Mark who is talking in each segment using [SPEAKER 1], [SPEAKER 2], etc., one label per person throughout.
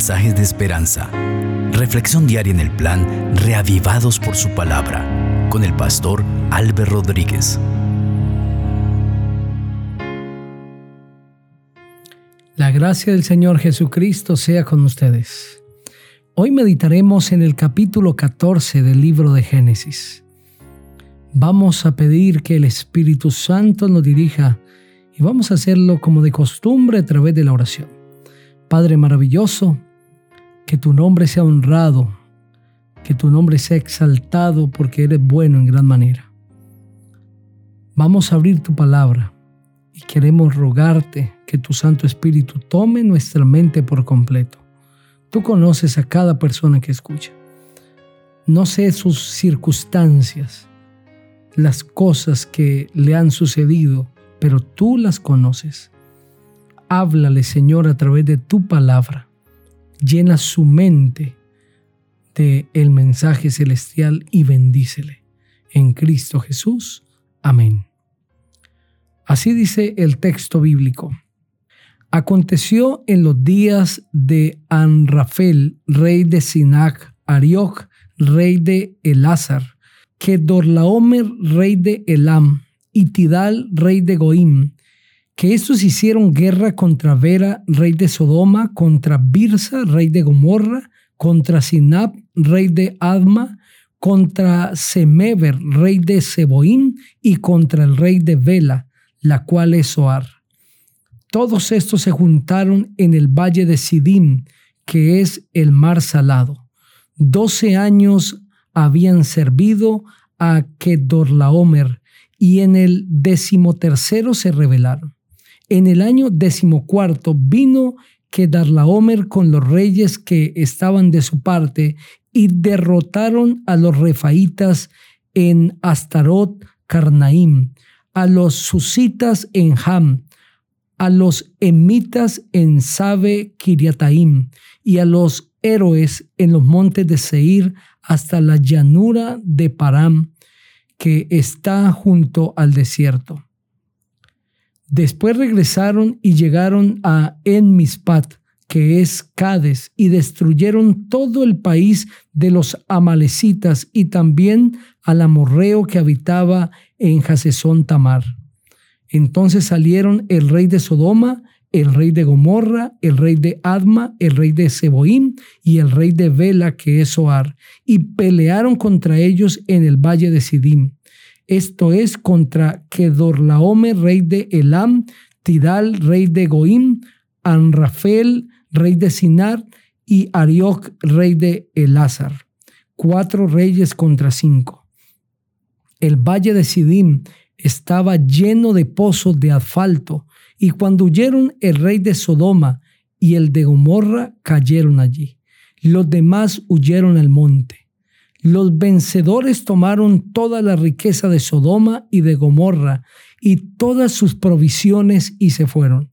[SPEAKER 1] mensajes de esperanza. Reflexión diaria en el plan Reavivados por su palabra con el pastor Álvaro Rodríguez.
[SPEAKER 2] La gracia del Señor Jesucristo sea con ustedes. Hoy meditaremos en el capítulo 14 del libro de Génesis. Vamos a pedir que el Espíritu Santo nos dirija y vamos a hacerlo como de costumbre a través de la oración. Padre maravilloso, que tu nombre sea honrado, que tu nombre sea exaltado porque eres bueno en gran manera. Vamos a abrir tu palabra y queremos rogarte que tu Santo Espíritu tome nuestra mente por completo. Tú conoces a cada persona que escucha. No sé sus circunstancias, las cosas que le han sucedido, pero tú las conoces. Háblale, Señor, a través de tu palabra. Llena su mente de el mensaje celestial y bendícele. En Cristo Jesús. Amén. Así dice el texto bíblico. Aconteció en los días de Anrafel, rey de Sinac, Arioch, rey de Elázar, que Dorlaomer, rey de Elam, y Tidal, rey de Goim, que estos hicieron guerra contra Vera, rey de Sodoma, contra Birsa, rey de Gomorra, contra Sinab, rey de Adma, contra Semever, rey de Seboim, y contra el rey de Vela, la cual es Soar. Todos estos se juntaron en el valle de Sidim, que es el mar salado. Doce años habían servido a Kedorlaomer, y en el decimotercero se rebelaron. En el año decimocuarto vino Kedarlaomer con los reyes que estaban de su parte y derrotaron a los refaitas en Astarot Carnaim, a los susitas en Ham, a los emitas en Sabe Kiriataim y a los héroes en los montes de Seir hasta la llanura de Param que está junto al desierto. Después regresaron y llegaron a Enmispat, que es Cades, y destruyeron todo el país de los amalecitas y también al amorreo que habitaba en Hasesón Tamar. Entonces salieron el rey de Sodoma el rey de Gomorra, el rey de Adma, el rey de Seboim y el rey de Bela, que es Soar, y pelearon contra ellos en el valle de Sidim. Esto es contra Kedorlaomer, rey de Elam, Tidal, rey de Goim, Anrafel, rey de Sinar, y Arioch, rey de Elázar. Cuatro reyes contra cinco. El valle de Sidim estaba lleno de pozos de asfalto, y cuando huyeron el rey de Sodoma y el de Gomorra cayeron allí. Los demás huyeron al monte. Los vencedores tomaron toda la riqueza de Sodoma y de Gomorra y todas sus provisiones y se fueron.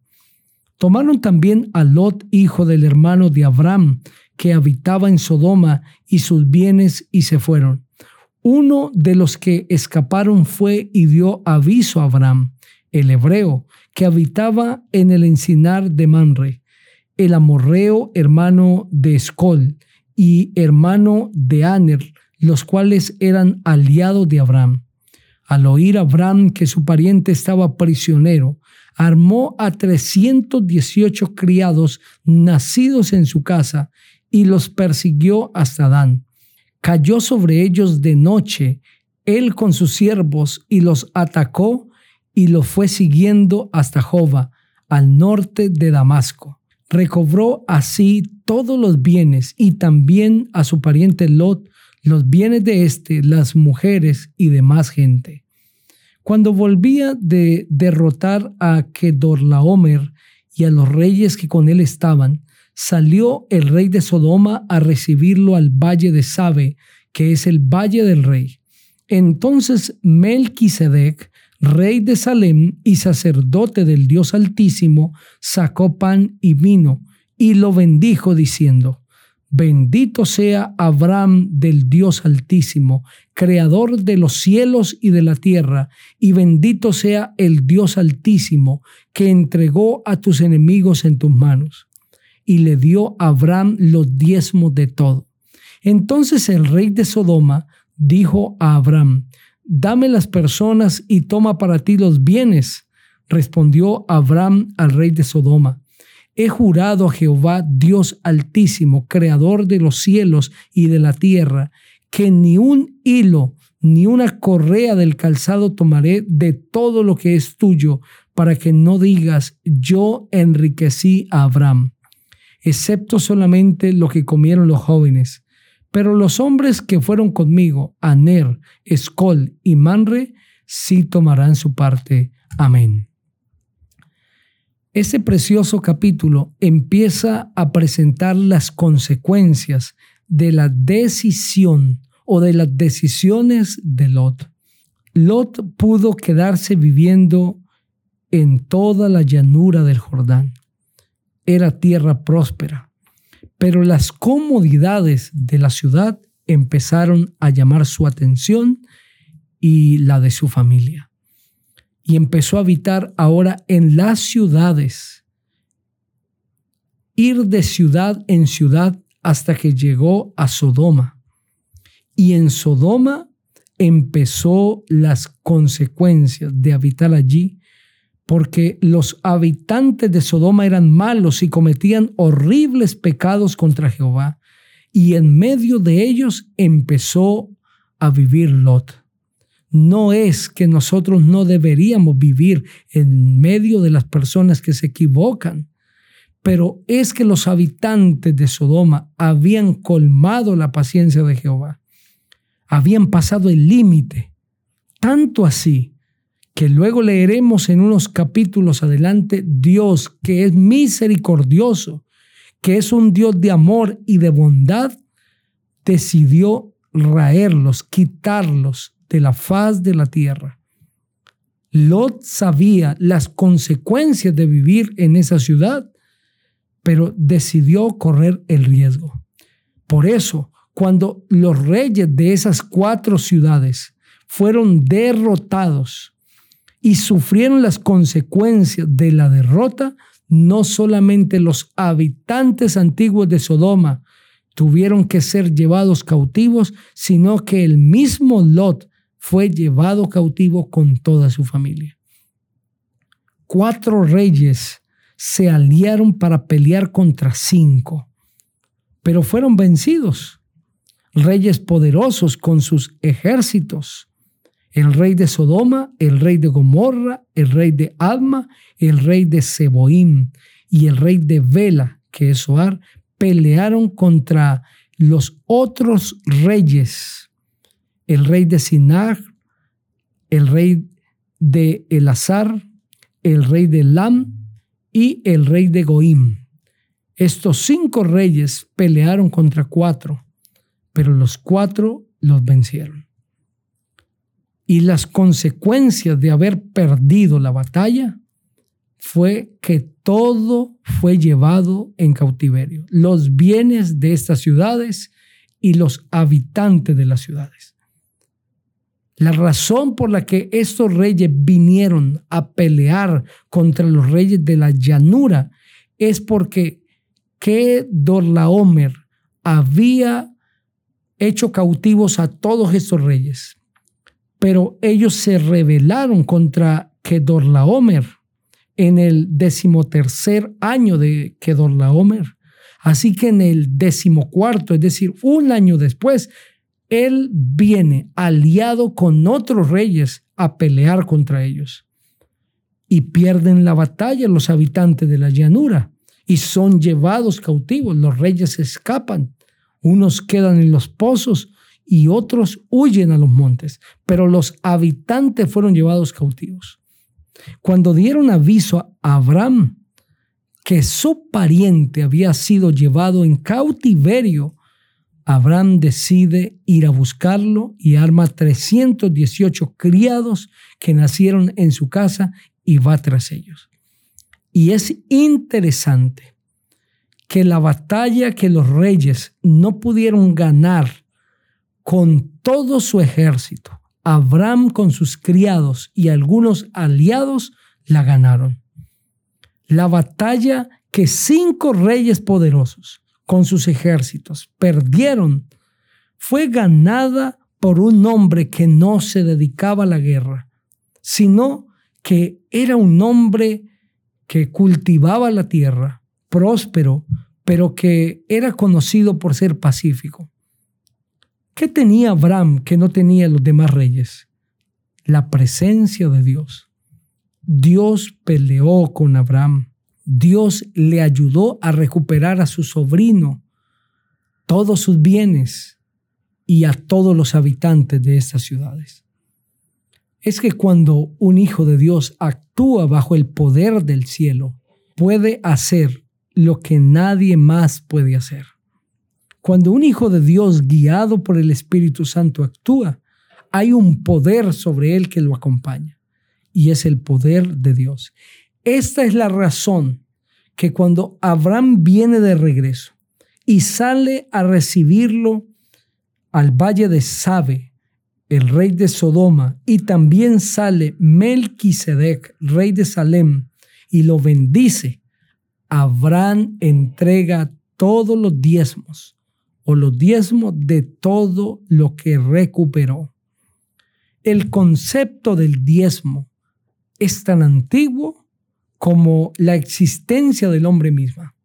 [SPEAKER 2] Tomaron también a Lot, hijo del hermano de Abraham, que habitaba en Sodoma, y sus bienes y se fueron. Uno de los que escaparon fue y dio aviso a Abraham, el hebreo, que habitaba en el encinar de Manre, el amorreo hermano de Escol y hermano de Aner, los cuales eran aliados de Abraham. Al oír Abraham que su pariente estaba prisionero, armó a 318 criados nacidos en su casa y los persiguió hasta Dan. Cayó sobre ellos de noche, él con sus siervos, y los atacó y lo fue siguiendo hasta Jova, al norte de Damasco. Recobró así todos los bienes y también a su pariente Lot los bienes de éste, las mujeres y demás gente. Cuando volvía de derrotar a Kedorlaomer y a los reyes que con él estaban, salió el rey de Sodoma a recibirlo al valle de Sabe, que es el valle del rey. Entonces Melquisedec, rey de Salem y sacerdote del Dios Altísimo, sacó pan y vino y lo bendijo diciendo, Bendito sea Abraham del Dios Altísimo, creador de los cielos y de la tierra, y bendito sea el Dios Altísimo, que entregó a tus enemigos en tus manos. y le dio a Abraham los diezmos de todo. Entonces el rey de Sodoma dijo a Abraham, dame las personas y toma para ti los bienes. Respondió Abraham al rey de Sodoma, he jurado a Jehová, Dios altísimo, creador de los cielos y de la tierra, que ni un hilo ni una correa del calzado tomaré de todo lo que es tuyo, para que no digas, yo enriquecí a Abraham, excepto solamente lo que comieron los jóvenes. Pero los hombres que fueron conmigo, Aner, Escol y Manre, sí tomarán su parte. Amén. Ese precioso capítulo empieza a presentar las consecuencias de la decisión o de las decisiones de Lot. Lot pudo quedarse viviendo en toda la llanura del Jordán. Era tierra próspera, pero las comodidades de la ciudad empezaron a llamar su atención y la de su familia. Y empezó a habitar ahora en las ciudades, ir de ciudad en ciudad hasta que llegó a Sodoma. Y en Sodoma empezó las consecuencias de habitar allí, porque los habitantes de Sodoma eran malos y cometían horribles pecados contra Jehová, y en medio de ellos empezó a vivir Lot. No es que nosotros no deberíamos vivir en medio de las personas que se equivocan, pero es que los habitantes de Sodoma habían colmado la paciencia de Jehová habían pasado el límite, tanto así que luego leeremos en unos capítulos adelante, Dios que es misericordioso, que es un Dios de amor y de bondad, decidió raerlos, quitarlos de la faz de la tierra. Lot sabía las consecuencias de vivir en esa ciudad, pero decidió correr el riesgo. Por eso, cuando los reyes de esas cuatro ciudades fueron derrotados y sufrieron las consecuencias de la derrota, no solamente los habitantes antiguos de Sodoma tuvieron que ser llevados cautivos, sino que el mismo Lot fue llevado cautivo con toda su familia. Cuatro reyes se aliaron para pelear contra cinco, pero fueron vencidos reyes poderosos con sus ejércitos. El rey de Sodoma, el rey de Gomorra, el rey de Adma, el rey de Seboim y el rey de Vela, que es Soar, pelearon contra los otros reyes, el rey de Sinar, el rey de Elazar, el rey de Lam y el rey de Goim. Estos cinco reyes pelearon contra cuatro pero los cuatro los vencieron. Y las consecuencias de haber perdido la batalla fue que todo fue llevado en cautiverio, los bienes de estas ciudades y los habitantes de las ciudades. La razón por la que estos reyes vinieron a pelear contra los reyes de la llanura es porque que Dorlaomer había hecho cautivos a todos estos reyes. Pero ellos se rebelaron contra Kedorlaomer en el decimotercer año de Kedorlaomer. Así que en el decimocuarto, es decir, un año después, él viene aliado con otros reyes a pelear contra ellos. Y pierden la batalla los habitantes de la llanura y son llevados cautivos. Los reyes escapan unos quedan en los pozos y otros huyen a los montes, pero los habitantes fueron llevados cautivos. Cuando dieron aviso a Abraham que su pariente había sido llevado en cautiverio, Abraham decide ir a buscarlo y arma 318 criados que nacieron en su casa y va tras ellos. Y es interesante que la batalla que los reyes no pudieron ganar con todo su ejército, Abraham con sus criados y algunos aliados la ganaron. La batalla que cinco reyes poderosos con sus ejércitos perdieron fue ganada por un hombre que no se dedicaba a la guerra, sino que era un hombre que cultivaba la tierra, próspero, pero que era conocido por ser pacífico. ¿Qué tenía Abraham que no tenía los demás reyes? La presencia de Dios. Dios peleó con Abraham. Dios le ayudó a recuperar a su sobrino todos sus bienes y a todos los habitantes de estas ciudades. Es que cuando un hijo de Dios actúa bajo el poder del cielo, puede hacer lo que nadie más puede hacer. Cuando un hijo de Dios guiado por el Espíritu Santo actúa, hay un poder sobre él que lo acompaña y es el poder de Dios. Esta es la razón que cuando Abraham viene de regreso y sale a recibirlo al valle de Sabe, el rey de Sodoma, y también sale Melquisedec, rey de Salem, y lo bendice, Abraham entrega todos los diezmos o los diezmos de todo lo que recuperó. El concepto del diezmo es tan antiguo como la existencia del hombre misma.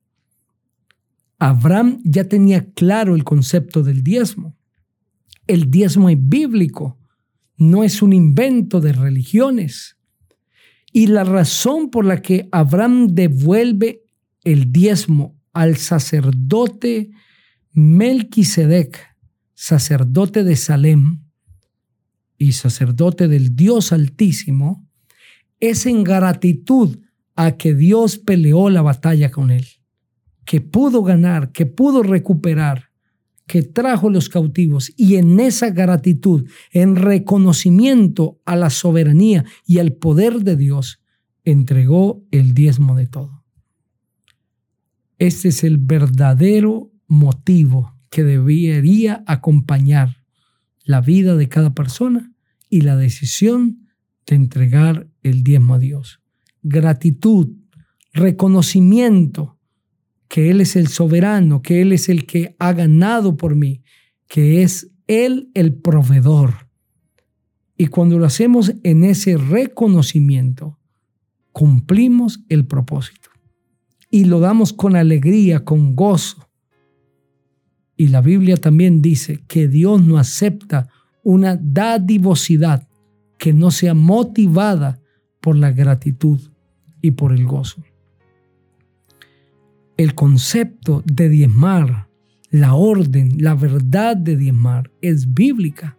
[SPEAKER 2] Abraham ya tenía claro el concepto del diezmo. El diezmo es bíblico, no es un invento de religiones. Y la razón por la que Abraham devuelve el diezmo al sacerdote Melquisedec, sacerdote de Salem y sacerdote del Dios Altísimo, es en gratitud a que Dios peleó la batalla con él, que pudo ganar, que pudo recuperar, que trajo los cautivos y en esa gratitud, en reconocimiento a la soberanía y al poder de Dios, entregó el diezmo de todo. Este es el verdadero motivo que debería acompañar la vida de cada persona y la decisión de entregar el diezmo a Dios. Gratitud, reconocimiento que Él es el soberano, que Él es el que ha ganado por mí, que es Él el proveedor. Y cuando lo hacemos en ese reconocimiento, cumplimos el propósito y lo damos con alegría, con gozo. Y la Biblia también dice que Dios no acepta una dadivosidad que no sea motivada por la gratitud y por el gozo. El concepto de diezmar, la orden, la verdad de diezmar es bíblica.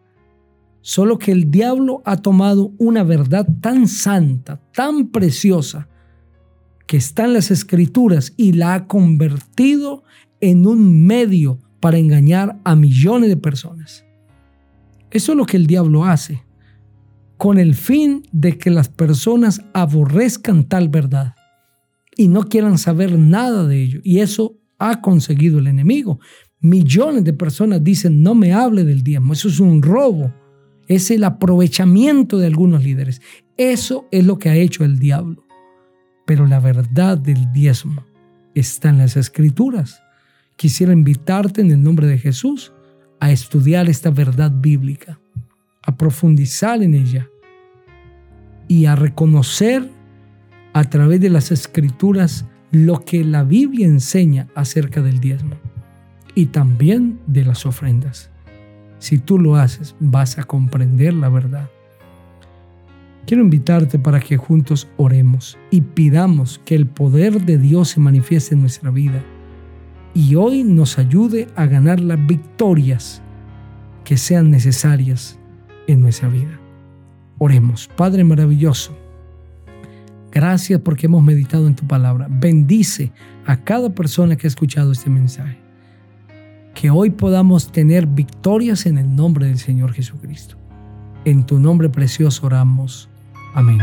[SPEAKER 2] Solo que el diablo ha tomado una verdad tan santa, tan preciosa, que está en las escrituras y la ha convertido en un medio para engañar a millones de personas. Eso es lo que el diablo hace, con el fin de que las personas aborrezcan tal verdad y no quieran saber nada de ello. Y eso ha conseguido el enemigo. Millones de personas dicen, no me hable del diezmo, eso es un robo, es el aprovechamiento de algunos líderes. Eso es lo que ha hecho el diablo. Pero la verdad del diezmo está en las escrituras. Quisiera invitarte en el nombre de Jesús a estudiar esta verdad bíblica, a profundizar en ella y a reconocer a través de las escrituras lo que la Biblia enseña acerca del diezmo y también de las ofrendas. Si tú lo haces, vas a comprender la verdad. Quiero invitarte para que juntos oremos y pidamos que el poder de Dios se manifieste en nuestra vida y hoy nos ayude a ganar las victorias que sean necesarias en nuestra vida. Oremos, Padre maravilloso. Gracias porque hemos meditado en tu palabra. Bendice a cada persona que ha escuchado este mensaje. Que hoy podamos tener victorias en el nombre del Señor Jesucristo. En tu nombre precioso oramos. Amén.